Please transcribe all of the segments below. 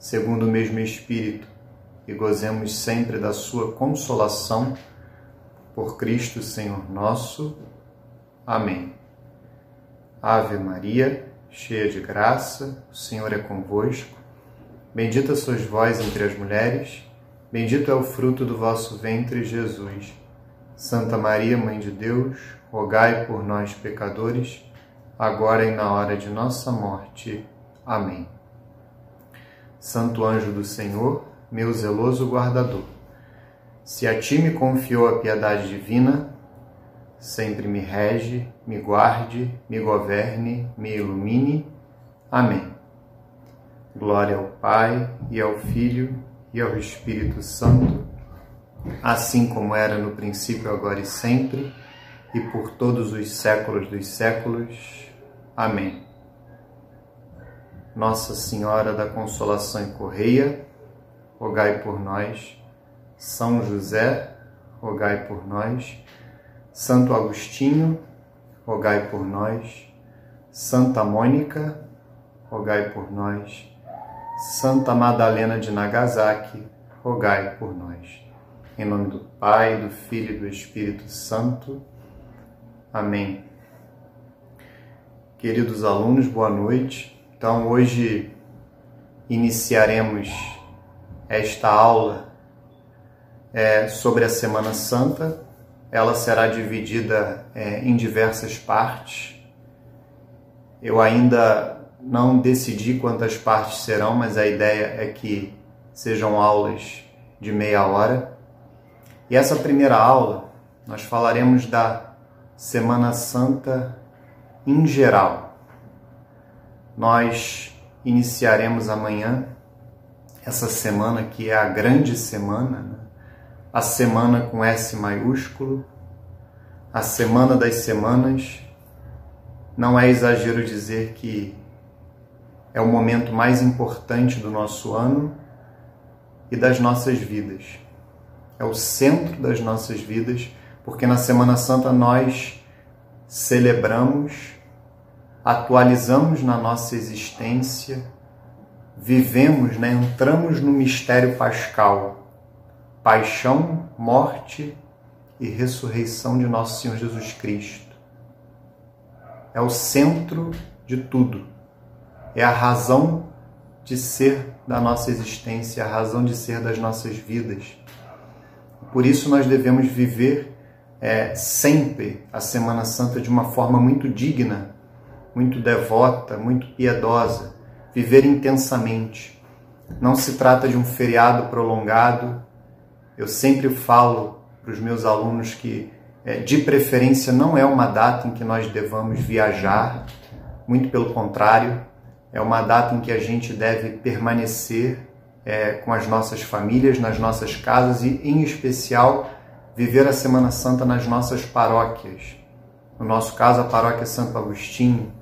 segundo o mesmo Espírito, e gozemos sempre da Sua consolação. Por Cristo Senhor nosso. Amém. Ave Maria, cheia de graça, o Senhor é convosco. Bendita sois vós entre as mulheres, bendito é o fruto do vosso ventre, Jesus. Santa Maria, Mãe de Deus, rogai por nós, pecadores agora e na hora de nossa morte. Amém. Santo anjo do Senhor, meu zeloso guardador, se a ti me confiou a piedade divina, sempre me rege, me guarde, me governe, me ilumine. Amém. Glória ao Pai e ao Filho e ao Espírito Santo, assim como era no princípio, agora e sempre, e por todos os séculos dos séculos. Amém. Nossa Senhora da Consolação e Correia, rogai por nós. São José, rogai por nós. Santo Agostinho, rogai por nós. Santa Mônica, rogai por nós. Santa Madalena de Nagasaki, rogai por nós. Em nome do Pai, do Filho e do Espírito Santo. Amém. Queridos alunos, boa noite. Então, hoje iniciaremos esta aula é, sobre a Semana Santa. Ela será dividida é, em diversas partes. Eu ainda não decidi quantas partes serão, mas a ideia é que sejam aulas de meia hora. E essa primeira aula nós falaremos da Semana Santa em geral. Nós iniciaremos amanhã essa semana que é a grande semana, né? a semana com S maiúsculo, a semana das semanas. Não é exagero dizer que é o momento mais importante do nosso ano e das nossas vidas. É o centro das nossas vidas, porque na Semana Santa nós celebramos atualizamos na nossa existência, vivemos, né, entramos no mistério pascal, paixão, morte e ressurreição de nosso Senhor Jesus Cristo. É o centro de tudo. É a razão de ser da nossa existência, a razão de ser das nossas vidas. Por isso nós devemos viver é, sempre a Semana Santa de uma forma muito digna muito devota, muito piedosa, viver intensamente. não se trata de um feriado prolongado. Eu sempre falo para os meus alunos que, é, de preferência, não é uma data em que nós devamos viajar, muito pelo contrário, é uma data em que a gente deve permanecer é, com as nossas famílias, nas nossas casas e, em especial, viver a Semana Santa nas nossas paróquias. No nosso caso, a paróquia Santo Agostinho.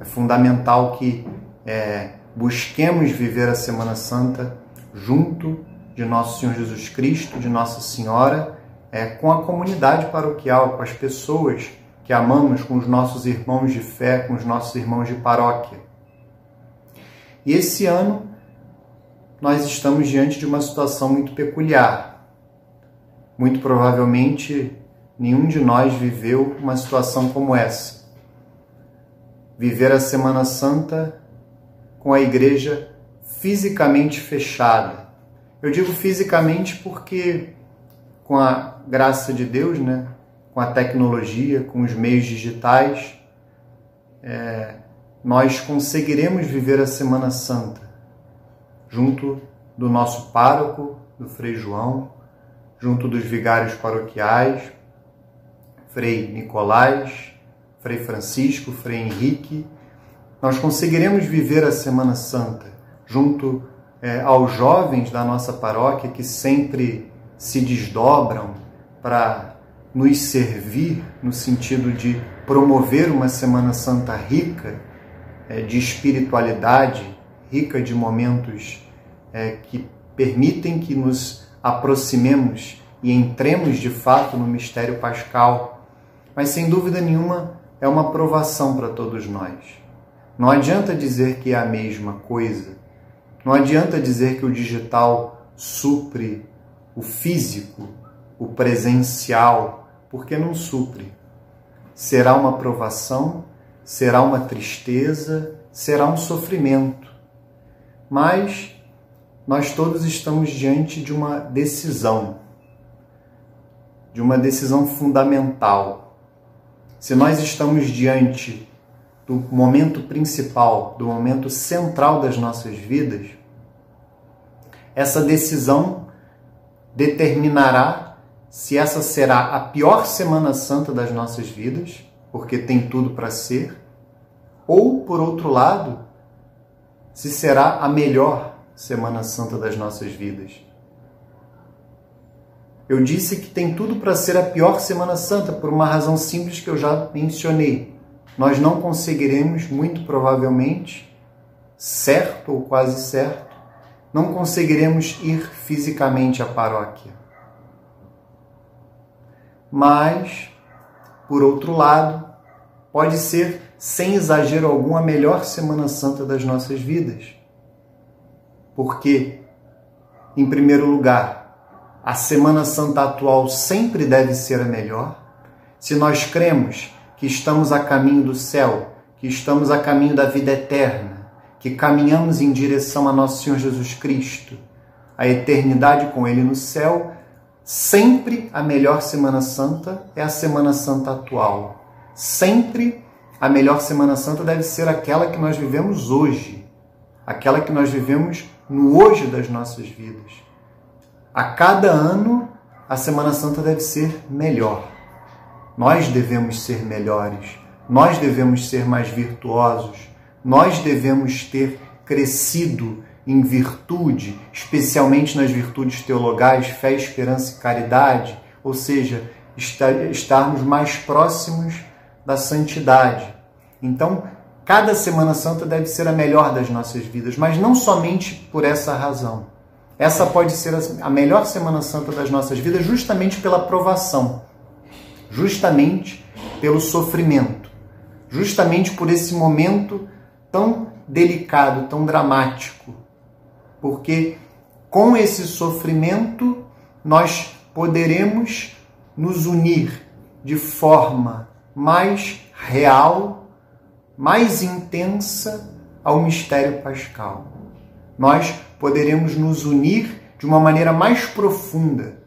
É fundamental que é, busquemos viver a Semana Santa junto de Nosso Senhor Jesus Cristo, de Nossa Senhora, é, com a comunidade paroquial, com as pessoas que amamos, com os nossos irmãos de fé, com os nossos irmãos de paróquia. E esse ano nós estamos diante de uma situação muito peculiar. Muito provavelmente nenhum de nós viveu uma situação como essa. Viver a Semana Santa com a igreja fisicamente fechada. Eu digo fisicamente porque, com a graça de Deus, né, com a tecnologia, com os meios digitais, é, nós conseguiremos viver a Semana Santa junto do nosso pároco, do Frei João, junto dos vigários paroquiais, Frei Nicolás, Frei Francisco, Frei Henrique. Nós conseguiremos viver a Semana Santa junto é, aos jovens da nossa paróquia que sempre se desdobram para nos servir no sentido de promover uma Semana Santa rica é, de espiritualidade, rica de momentos é, que permitem que nos aproximemos e entremos de fato no mistério pascal. Mas sem dúvida nenhuma é uma provação para todos nós. Não adianta dizer que é a mesma coisa. Não adianta dizer que o digital supre o físico, o presencial, porque não supre. Será uma provação será uma tristeza, será um sofrimento. Mas nós todos estamos diante de uma decisão, de uma decisão fundamental. Se nós estamos diante do momento principal, do momento central das nossas vidas, essa decisão determinará se essa será a pior Semana Santa das nossas vidas porque tem tudo para ser, ou, por outro lado, se será a melhor Semana Santa das nossas vidas. Eu disse que tem tudo para ser a pior Semana Santa por uma razão simples que eu já mencionei. Nós não conseguiremos, muito provavelmente, certo ou quase certo, não conseguiremos ir fisicamente à paróquia. Mas por outro lado, pode ser, sem exagero algum, a melhor Semana Santa das nossas vidas. Porque, em primeiro lugar, a Semana Santa atual sempre deve ser a melhor. Se nós cremos que estamos a caminho do céu, que estamos a caminho da vida eterna, que caminhamos em direção a nosso Senhor Jesus Cristo, a eternidade com Ele no céu, Sempre a melhor Semana Santa é a Semana Santa atual. Sempre a melhor Semana Santa deve ser aquela que nós vivemos hoje, aquela que nós vivemos no hoje das nossas vidas. A cada ano, a Semana Santa deve ser melhor. Nós devemos ser melhores, nós devemos ser mais virtuosos, nós devemos ter crescido em virtude, especialmente nas virtudes teologais, fé, esperança e caridade, ou seja, estarmos mais próximos da santidade. Então, cada Semana Santa deve ser a melhor das nossas vidas, mas não somente por essa razão. Essa pode ser a melhor Semana Santa das nossas vidas justamente pela provação, justamente pelo sofrimento, justamente por esse momento tão delicado, tão dramático porque com esse sofrimento nós poderemos nos unir de forma mais real, mais intensa ao mistério pascal. Nós poderemos nos unir de uma maneira mais profunda,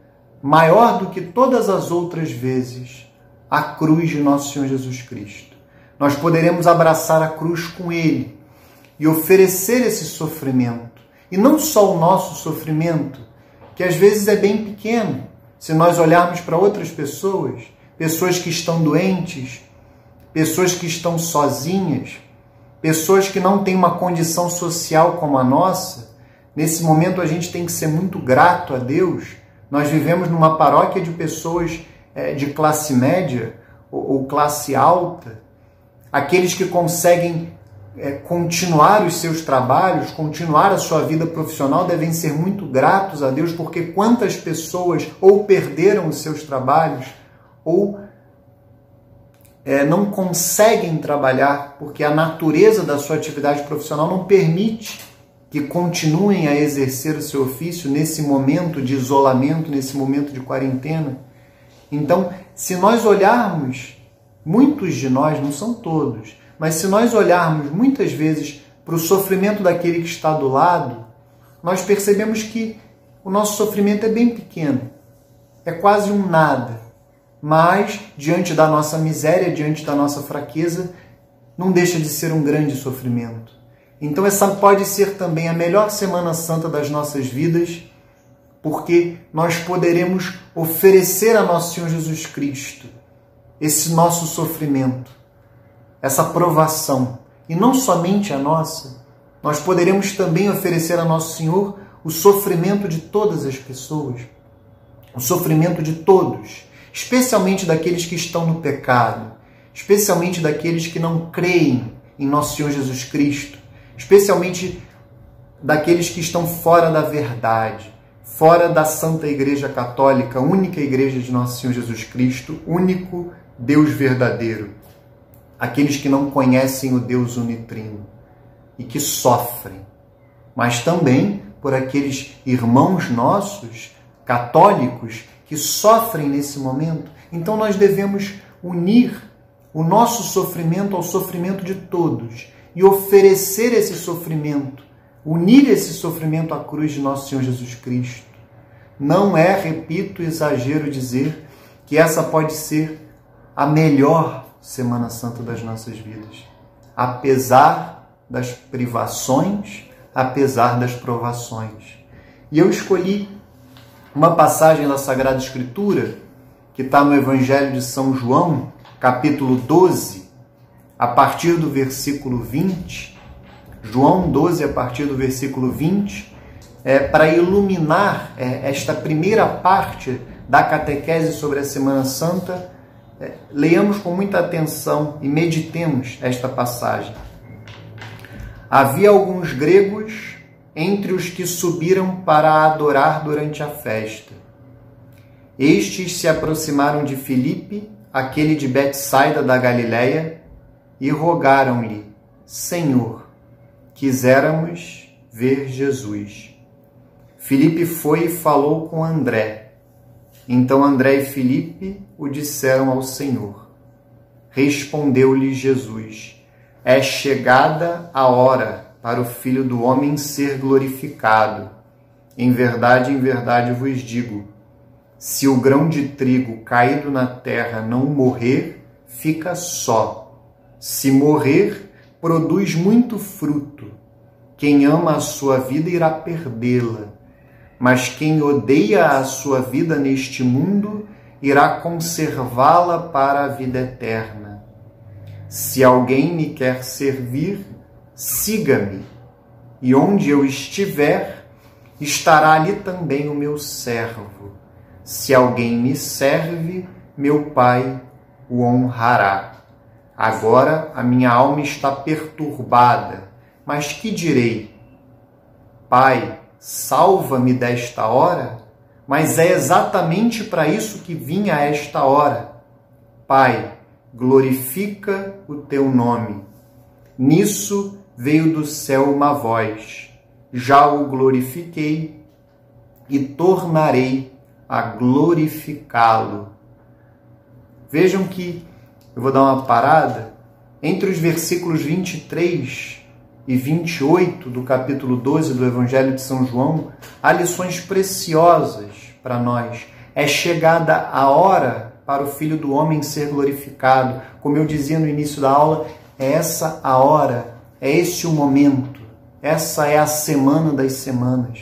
maior do que todas as outras vezes, à cruz de nosso Senhor Jesus Cristo. Nós poderemos abraçar a cruz com Ele e oferecer esse sofrimento E não só o nosso sofrimento, que às vezes é bem pequeno, se nós olharmos para outras pessoas, pessoas que estão doentes, pessoas que estão sozinhas, pessoas que não têm uma condição social como a nossa, nesse momento a gente tem que ser muito grato a Deus. Nós vivemos numa paróquia de pessoas é, de classe média ou, classe alta, aqueles que conseguem é, continuar os seus trabalhos, continuar a sua vida profissional, devem ser muito gratos a Deus, porque quantas pessoas ou perderam os seus trabalhos ou é, não conseguem trabalhar porque a natureza da sua atividade profissional não permite que continuem a exercer o seu ofício nesse momento de isolamento, nesse momento de quarentena. Então, se nós olharmos, muitos de nós, não são todos, mas se nós olharmos muitas vezes para o sofrimento daquele que está do lado, nós percebemos que o nosso sofrimento é bem pequeno, é quase um nada mas diante da nossa miséria, diante da nossa fraqueza, não deixa de ser um grande sofrimento. Então, essa pode ser também a melhor Semana Santa das nossas vidas, porque nós poderemos oferecer a nosso Senhor Jesus Cristo esse nosso sofrimento, essa provação, e não somente a nossa, nós poderemos também oferecer a nosso Senhor o sofrimento de todas as pessoas, o sofrimento de todos especialmente daqueles que estão no pecado, especialmente daqueles que não creem em nosso Senhor Jesus Cristo, especialmente daqueles que estão fora da verdade, fora da Santa Igreja Católica, única igreja de nosso Senhor Jesus Cristo, único Deus verdadeiro. Aqueles que não conhecem o Deus unitrino e que sofrem, mas também por aqueles irmãos nossos católicos que sofrem nesse momento. Então nós devemos unir o nosso sofrimento ao sofrimento de todos e oferecer esse sofrimento, unir esse sofrimento à cruz de nosso Senhor Jesus Cristo. Não é, repito, exagero dizer que essa pode ser a melhor Semana Santa das nossas vidas, apesar das privações, apesar das provações. E eu escolhi uma passagem da Sagrada Escritura que está no Evangelho de São João, capítulo 12, a partir do versículo 20. João 12, a partir do versículo 20, é, para iluminar é, esta primeira parte da catequese sobre a Semana Santa. É, leiamos com muita atenção e meditemos esta passagem. Havia alguns gregos entre os que subiram para adorar durante a festa. Estes se aproximaram de Filipe, aquele de Betsaida da Galiléia, e rogaram-lhe: Senhor, quiséramos ver Jesus. Filipe foi e falou com André. Então André e Filipe o disseram ao Senhor. Respondeu-lhe Jesus: É chegada a hora para o Filho do Homem ser glorificado. Em verdade, em verdade vos digo: se o grão de trigo caído na terra não morrer, fica só. Se morrer, produz muito fruto. Quem ama a sua vida irá perdê-la, mas quem odeia a sua vida neste mundo irá conservá-la para a vida eterna. Se alguém me quer servir, siga-me, e onde eu estiver, estará ali também o meu servo. Se alguém me serve, meu Pai o honrará. Agora a minha alma está perturbada, mas que direi? Pai, salva-me desta hora? Mas é exatamente para isso que vim a esta hora. Pai, glorifica o teu nome. Nisso veio do céu uma voz: Já o glorifiquei e tornarei a glorificá-lo. Vejam que eu vou dar uma parada entre os versículos 23 e 28 do capítulo 12 do Evangelho de São João, há lições preciosas para nós. É chegada a hora para o Filho do Homem ser glorificado. Como eu dizia no início da aula, é essa a hora é este o momento. essa é a semana das semanas.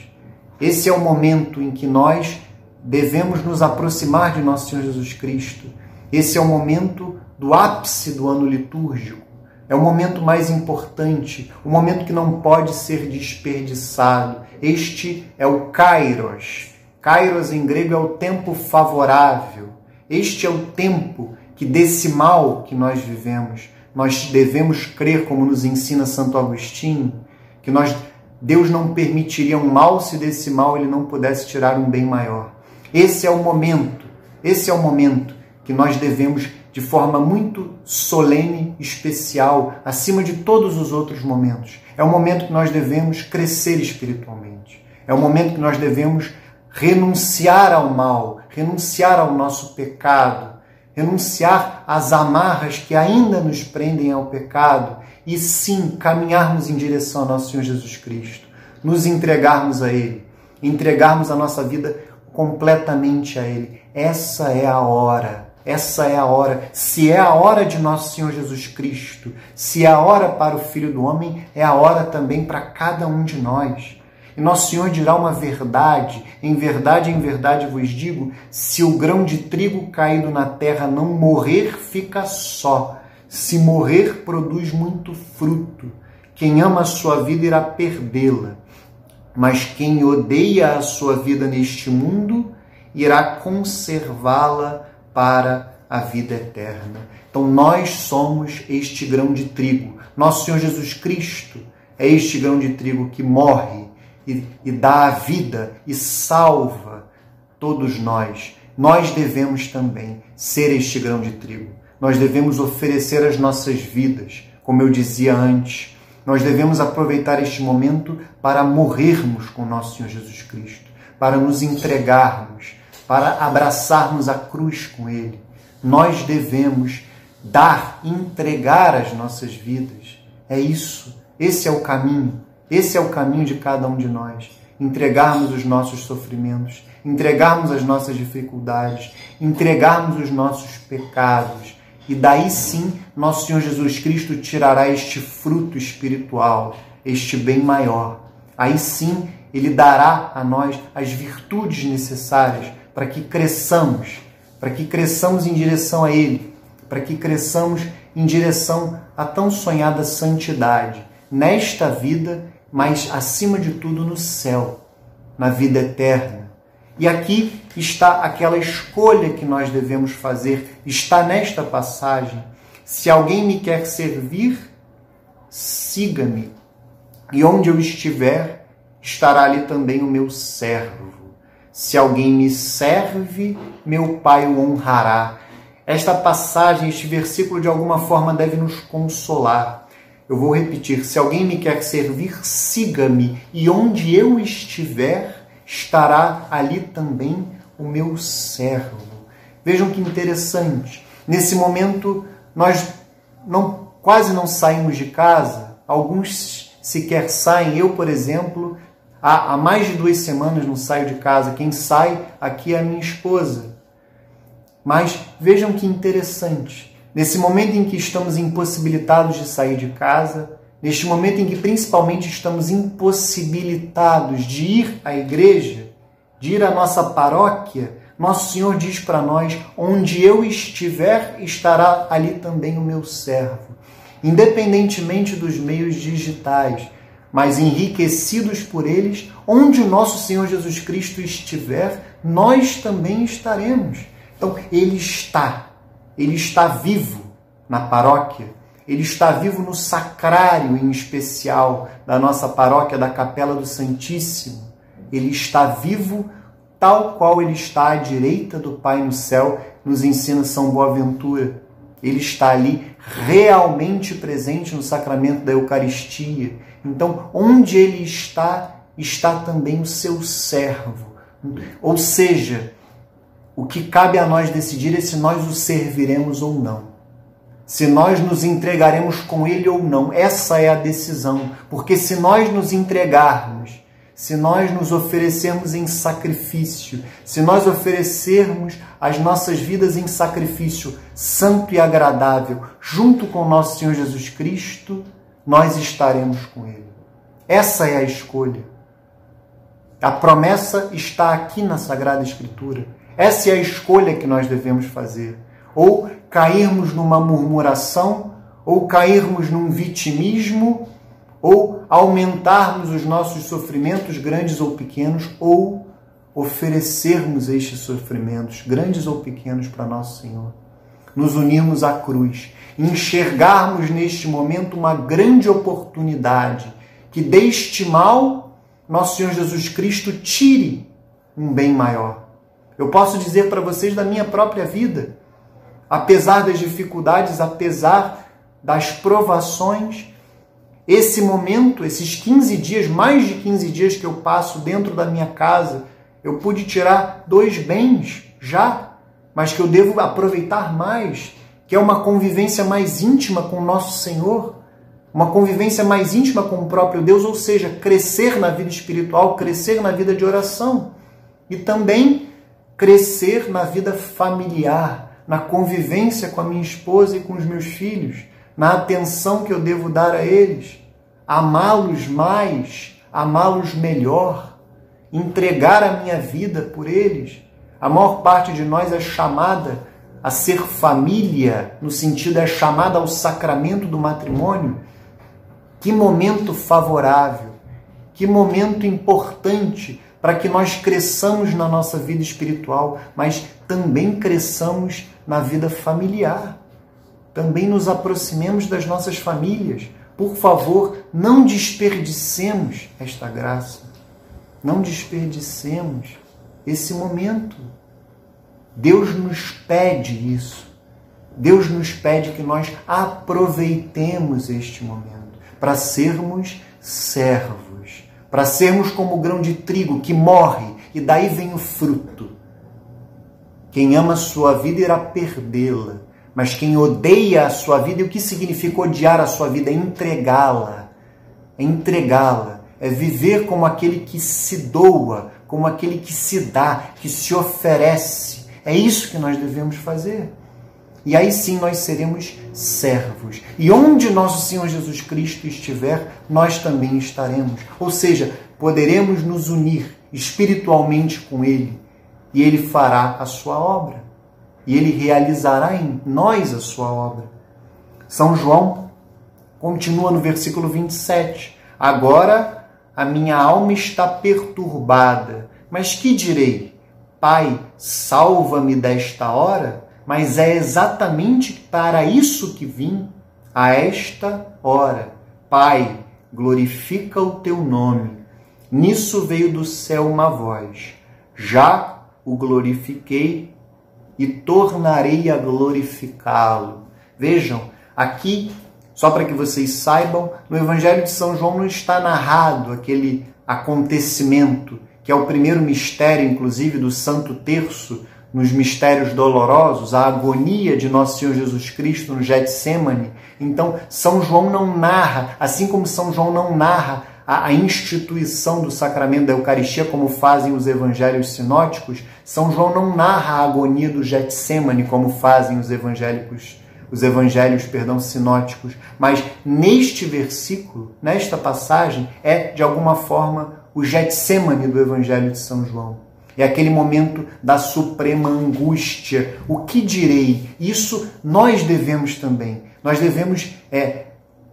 Esse é o momento em que nós devemos nos aproximar de nosso Senhor Jesus Cristo. Esse é o momento do ápice do ano litúrgico. É o momento mais importante, o momento que não pode ser desperdiçado. Este é o Kairos. Kairos em grego é o tempo favorável. Este é o tempo que desse mal que nós vivemos, nós devemos crer, como nos ensina Santo Agostinho, que nós Deus não permitiria um mal se desse mal ele não pudesse tirar um bem maior. Esse é o momento, esse é o momento que nós devemos de forma muito solene, especial, acima de todos os outros momentos. É o momento que nós devemos crescer espiritualmente. É o momento que nós devemos renunciar ao mal, renunciar ao nosso pecado, renunciar às amarras que ainda nos prendem ao pecado e sim caminharmos em direção ao nosso Senhor Jesus Cristo, nos entregarmos a Ele, entregarmos a nossa vida completamente a Ele. Essa é a hora. Essa é a hora. Se é a hora de nosso Senhor Jesus Cristo, se é a hora para o Filho do Homem, é a hora também para cada um de nós. E nosso Senhor dirá uma verdade: em verdade, em verdade vos digo: se o grão de trigo caído na terra não morrer, fica só. Se morrer, produz muito fruto. Quem ama a sua vida irá perdê-la. Mas quem odeia a sua vida neste mundo irá conservá-la para a vida eterna. Então nós somos este grão de trigo. Nosso Senhor Jesus Cristo é este grão de trigo que morre e, e dá a vida e salva todos nós. Nós devemos também ser este grão de trigo. Nós devemos oferecer as nossas vidas, como eu dizia antes. Nós devemos aproveitar este momento para morrermos com nosso Senhor Jesus Cristo, para nos entregarmos, para abraçarmos a cruz com Ele. Nós devemos dar, entregar as nossas vidas. É isso. Esse é o caminho. Esse é o caminho de cada um de nós. Entregarmos os nossos sofrimentos, entregarmos as nossas dificuldades, entregarmos os nossos pecados. E daí sim, nosso Senhor Jesus Cristo tirará este fruto espiritual, este bem maior. Aí sim, ele dará a nós as virtudes necessárias para que cresçamos, para que cresçamos em direção a Ele, para que cresçamos em direção à tão sonhada santidade, nesta vida mas acima de tudo no céu, na vida eterna. E aqui está aquela escolha que nós devemos fazer, está nesta passagem. Se alguém me quer servir, siga-me, e onde eu estiver, estará ali também o meu servo. Se alguém me serve, meu Pai o honrará. Esta passagem, este versículo, de alguma forma deve nos consolar eu vou repetir: se alguém me quer servir, siga-me, e onde eu estiver, estará ali também o meu servo. Vejam que interessante. Nesse momento, nós não, quase não saímos de casa, alguns sequer saem. Eu, por exemplo, há, há mais de duas semanas não saio de casa. Quem sai aqui é a minha esposa. Mas vejam que interessante. Nesse momento em que estamos impossibilitados de sair de casa, neste momento em que principalmente estamos impossibilitados de ir à igreja, de ir à nossa paróquia, nosso Senhor diz para nós: onde eu estiver, estará ali também o meu servo. Independentemente dos meios digitais, mas enriquecidos por eles, onde o nosso Senhor Jesus Cristo estiver, nós também estaremos. Então, Ele está ele está vivo na paróquia, ele está vivo no sacrário em especial da nossa paróquia da Capela do Santíssimo. Ele está vivo tal qual ele está à direita do Pai no céu, nos ensina São Boaventura. Ele está ali realmente presente no sacramento da Eucaristia. Então, onde ele está, está também o seu servo. Ou seja, o que cabe a nós decidir é se nós o serviremos ou não. Se nós nos entregaremos com ele ou não. Essa é a decisão. Porque se nós nos entregarmos, se nós nos oferecermos em sacrifício, se nós oferecermos as nossas vidas em sacrifício santo e agradável, junto com nosso Senhor Jesus Cristo, nós estaremos com Ele. Essa é a escolha. A promessa está aqui na Sagrada Escritura. Essa é a escolha que nós devemos fazer. Ou cairmos numa murmuração, ou cairmos num vitimismo, ou aumentarmos os nossos sofrimentos, grandes ou pequenos, ou oferecermos estes sofrimentos, grandes ou pequenos, para nosso Senhor. Nos unirmos à cruz, enxergarmos neste momento uma grande oportunidade que deste mal, nosso Senhor Jesus Cristo tire um bem maior. Eu posso dizer para vocês da minha própria vida, apesar das dificuldades, apesar das provações, esse momento, esses 15 dias, mais de 15 dias que eu passo dentro da minha casa, eu pude tirar dois bens já, mas que eu devo aproveitar mais, que é uma convivência mais íntima com o nosso Senhor, uma convivência mais íntima com o próprio Deus, ou seja, crescer na vida espiritual, crescer na vida de oração e também crescer na vida familiar, na convivência com a minha esposa e com os meus filhos, na atenção que eu devo dar a eles, amá-los mais, amá-los melhor, entregar a minha vida por eles. A maior parte de nós é chamada a ser família, no sentido é chamada ao sacramento do matrimônio, que momento favorável, que momento importante para que nós cresçamos na nossa vida espiritual, mas também cresçamos na vida familiar. Também nos aproximemos das nossas famílias. Por favor, não desperdicemos esta graça. Não desperdicemos esse momento. Deus nos pede isso. Deus nos pede que nós aproveitemos este momento para sermos servos, para sermos como o grão de trigo que morre e daí vem o fruto. Quem ama a sua vida irá perdê-la, mas quem odeia a sua vida, e o que significa odiar a sua vida? É entregá-la. É entregá-la. É viver como aquele que se doa, como aquele que se dá, que se oferece. É isso que nós devemos fazer. E aí sim nós seremos servos. E onde nosso Senhor Jesus Cristo estiver, nós também estaremos. Ou seja, poderemos nos unir espiritualmente com Ele e Ele fará a sua obra. E Ele realizará em nós a sua obra. São João continua no versículo 27. Agora a minha alma está perturbada. Mas que direi? Pai, salva-me desta hora? Mas é exatamente para isso que vim a esta hora. Pai, glorifica o teu nome. Nisso veio do céu uma voz. Já o glorifiquei e tornarei a glorificá-lo. Vejam, aqui, só para que vocês saibam, no Evangelho de São João não está narrado aquele acontecimento, que é o primeiro mistério, inclusive, do Santo Terço, nos mistérios dolorosos, a agonia de nosso Senhor Jesus Cristo no Getsemane. Então, São João não narra, assim como São João não narra a, a instituição do sacramento da Eucaristia, como fazem os evangelhos sinóticos, São João não narra a agonia do Getsemane, como fazem os evangélicos os evangelhos, perdão, sinóticos, mas neste versículo, nesta passagem, é de alguma forma o Getsemane do evangelho de São João. É aquele momento da suprema angústia. O que direi? Isso nós devemos também. Nós devemos é,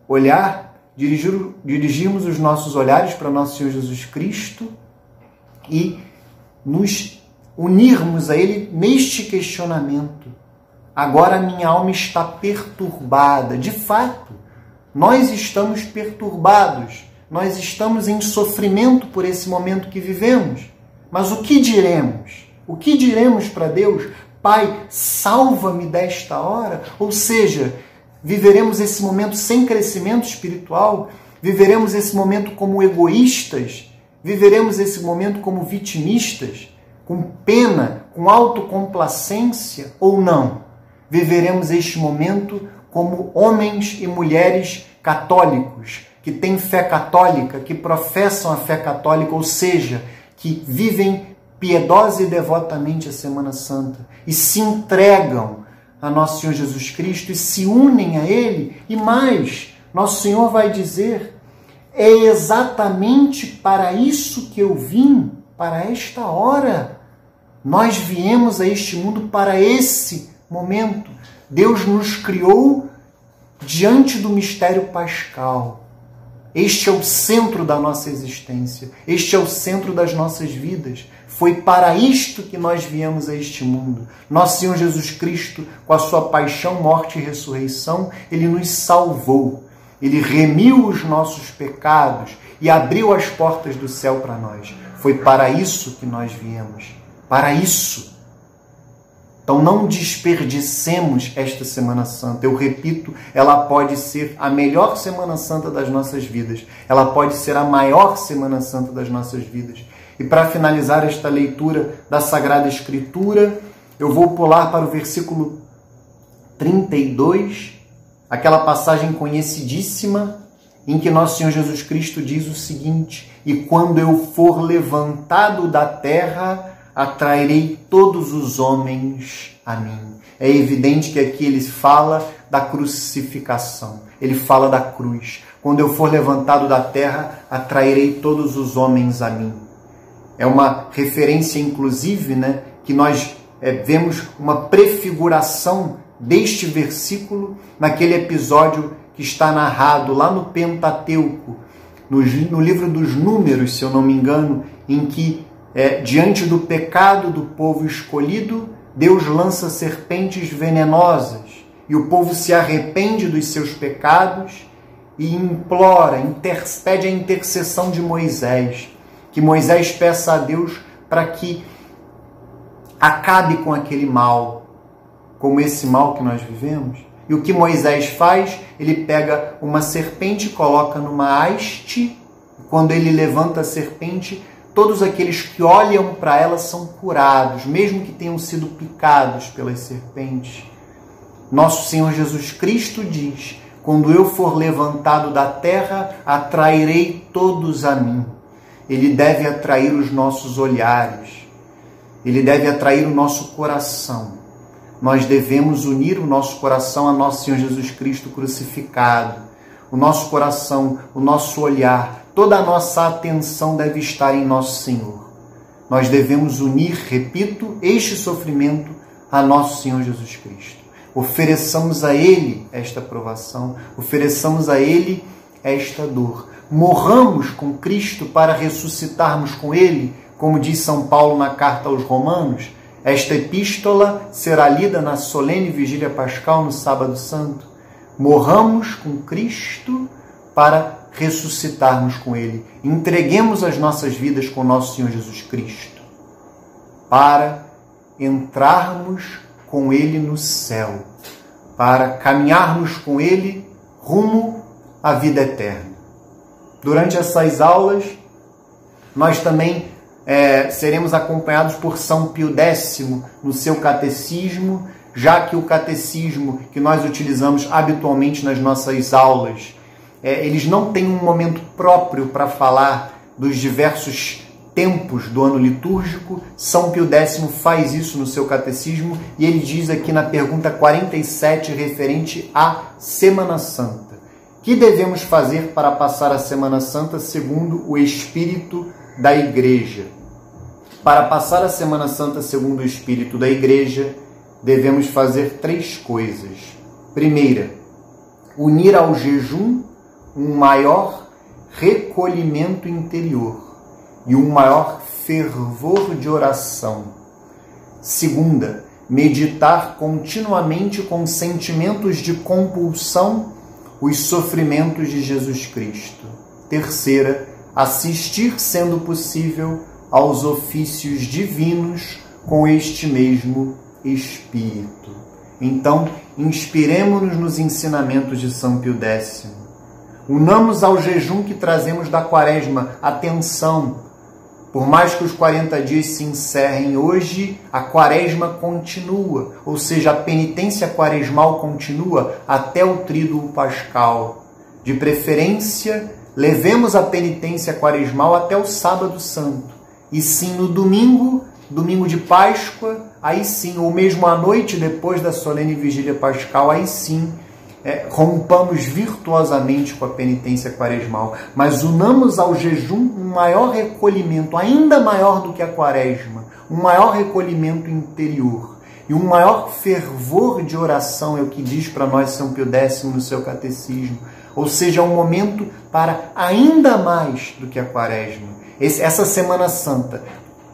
olhar, dirigir, dirigirmos os nossos olhares para nosso Senhor Jesus Cristo e nos unirmos a Ele neste questionamento. Agora minha alma está perturbada. De fato, nós estamos perturbados. Nós estamos em sofrimento por esse momento que vivemos. Mas o que diremos? O que diremos para Deus? Pai, salva-me desta hora? Ou seja, viveremos esse momento sem crescimento espiritual? Viveremos esse momento como egoístas? Viveremos esse momento como vitimistas? Com pena, com autocomplacência ou não? Viveremos este momento como homens e mulheres católicos, que têm fé católica, que professam a fé católica, ou seja, que vivem piedosa e devotamente a Semana Santa e se entregam a nosso Senhor Jesus Cristo e se unem a Ele. E mais, nosso Senhor vai dizer: é exatamente para isso que eu vim, para esta hora. Nós viemos a este mundo para esse momento. Deus nos criou diante do mistério pascal. Este é o centro da nossa existência. Este é o centro das nossas vidas. Foi para isto que nós viemos a este mundo. Nosso Senhor Jesus Cristo, com a sua paixão, morte e ressurreição, ele nos salvou. Ele remiu os nossos pecados e abriu as portas do céu para nós. Foi para isso que nós viemos. Para isso. Então não desperdicemos esta Semana Santa. Eu repito, ela pode ser a melhor Semana Santa das nossas vidas. Ela pode ser a maior Semana Santa das nossas vidas. E para finalizar esta leitura da Sagrada Escritura, eu vou pular para o versículo 32, aquela passagem conhecidíssima em que nosso Senhor Jesus Cristo diz o seguinte: E quando eu for levantado da terra, atrairei todos os homens a mim. É evidente que aqui ele fala da crucificação, ele fala da cruz. Quando eu for levantado da terra, atrairei todos os homens a mim. É uma referência, inclusive, né, que nós é, vemos uma prefiguração deste versículo naquele episódio que está narrado lá no Pentateuco, no, no livro dos Números, se eu não me engano, em que é, diante do pecado do povo escolhido, Deus lança serpentes venenosas e o povo se arrepende dos seus pecados e implora, pede a intercessão de Moisés, que Moisés peça a Deus para que acabe com aquele mal, como esse mal que nós vivemos. E o que Moisés faz? Ele pega uma serpente, coloca numa haste, quando ele levanta a serpente, todos aqueles que olham para ela são curados, mesmo que tenham sido picados pelas serpentes. Nosso Senhor Jesus Cristo diz: Quando eu for levantado da terra, atrairei todos a mim. Ele deve atrair os nossos olhares, ele deve atrair o nosso coração. Nós devemos unir o nosso coração a nosso Senhor Jesus Cristo crucificado. O nosso coração, o nosso olhar, toda a nossa atenção deve estar em nosso Senhor. Nós devemos unir, repito, este sofrimento a nosso Senhor Jesus Cristo. Ofereçamos a Ele esta provação, ofereçamos a Ele esta dor. Morramos com Cristo para ressuscitarmos com Ele, como diz São Paulo na carta aos Romanos. Esta epístola será lida na solene vigília pascal no Sábado Santo. Morramos com Cristo para ressuscitarmos com Ele. Entreguemos as nossas vidas com nosso Senhor Jesus Cristo para entrarmos com Ele no céu, para caminharmos com Ele rumo à vida eterna. Durante essas aulas, nós também é, seremos acompanhados por São Pio X no seu catecismo, já que o catecismo que nós utilizamos habitualmente nas nossas aulas é, eles não têm um momento próprio para falar dos diversos tempos do ano litúrgico. São Pio X faz isso no seu catecismo e ele diz aqui na pergunta 47, referente à Semana Santa: Que devemos fazer para passar a Semana Santa segundo o Espírito da Igreja? Para passar a Semana Santa segundo o Espírito da Igreja, devemos fazer três coisas. Primeira, unir ao jejum um maior recolhimento interior e um maior fervor de oração. Segunda, meditar continuamente com sentimentos de compulsão os sofrimentos de Jesus Cristo. Terceira, assistir, sendo possível, aos ofícios divinos com este mesmo Espírito. Então, inspiremos-nos nos ensinamentos de São Pio X Unamos ao jejum que trazemos da quaresma atenção. Por mais que os 40 dias se encerrem hoje, a quaresma continua, ou seja, a penitência quaresmal continua até o tríduo pascal. De preferência, levemos a penitência quaresmal até o sábado santo. E sim, no domingo, domingo de Páscoa, aí sim, ou mesmo à noite depois da solene vigília pascal, aí sim, é, rompamos virtuosamente com a penitência quaresmal, mas unamos ao jejum um maior recolhimento, ainda maior do que a quaresma, um maior recolhimento interior e um maior fervor de oração, é o que diz para nós São Pio X no seu catecismo. Ou seja, é um momento para ainda mais do que a quaresma. essa Semana Santa,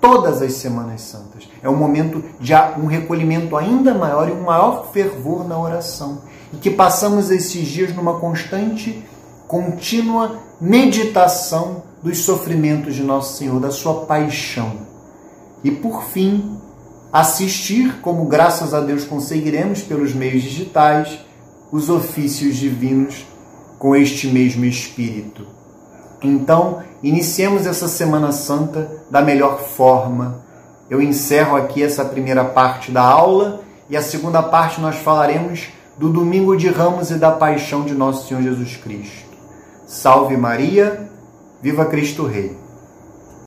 todas as Semanas Santas, é um momento de um recolhimento ainda maior e um maior fervor na oração. E que passamos esses dias numa constante, contínua meditação dos sofrimentos de Nosso Senhor, da sua paixão. E por fim, assistir, como graças a Deus conseguiremos pelos meios digitais, os ofícios divinos com este mesmo Espírito. Então, iniciemos essa Semana Santa da melhor forma. Eu encerro aqui essa primeira parte da aula e a segunda parte nós falaremos do Domingo de Ramos e da Paixão de Nosso Senhor Jesus Cristo. Salve Maria, viva Cristo Rei!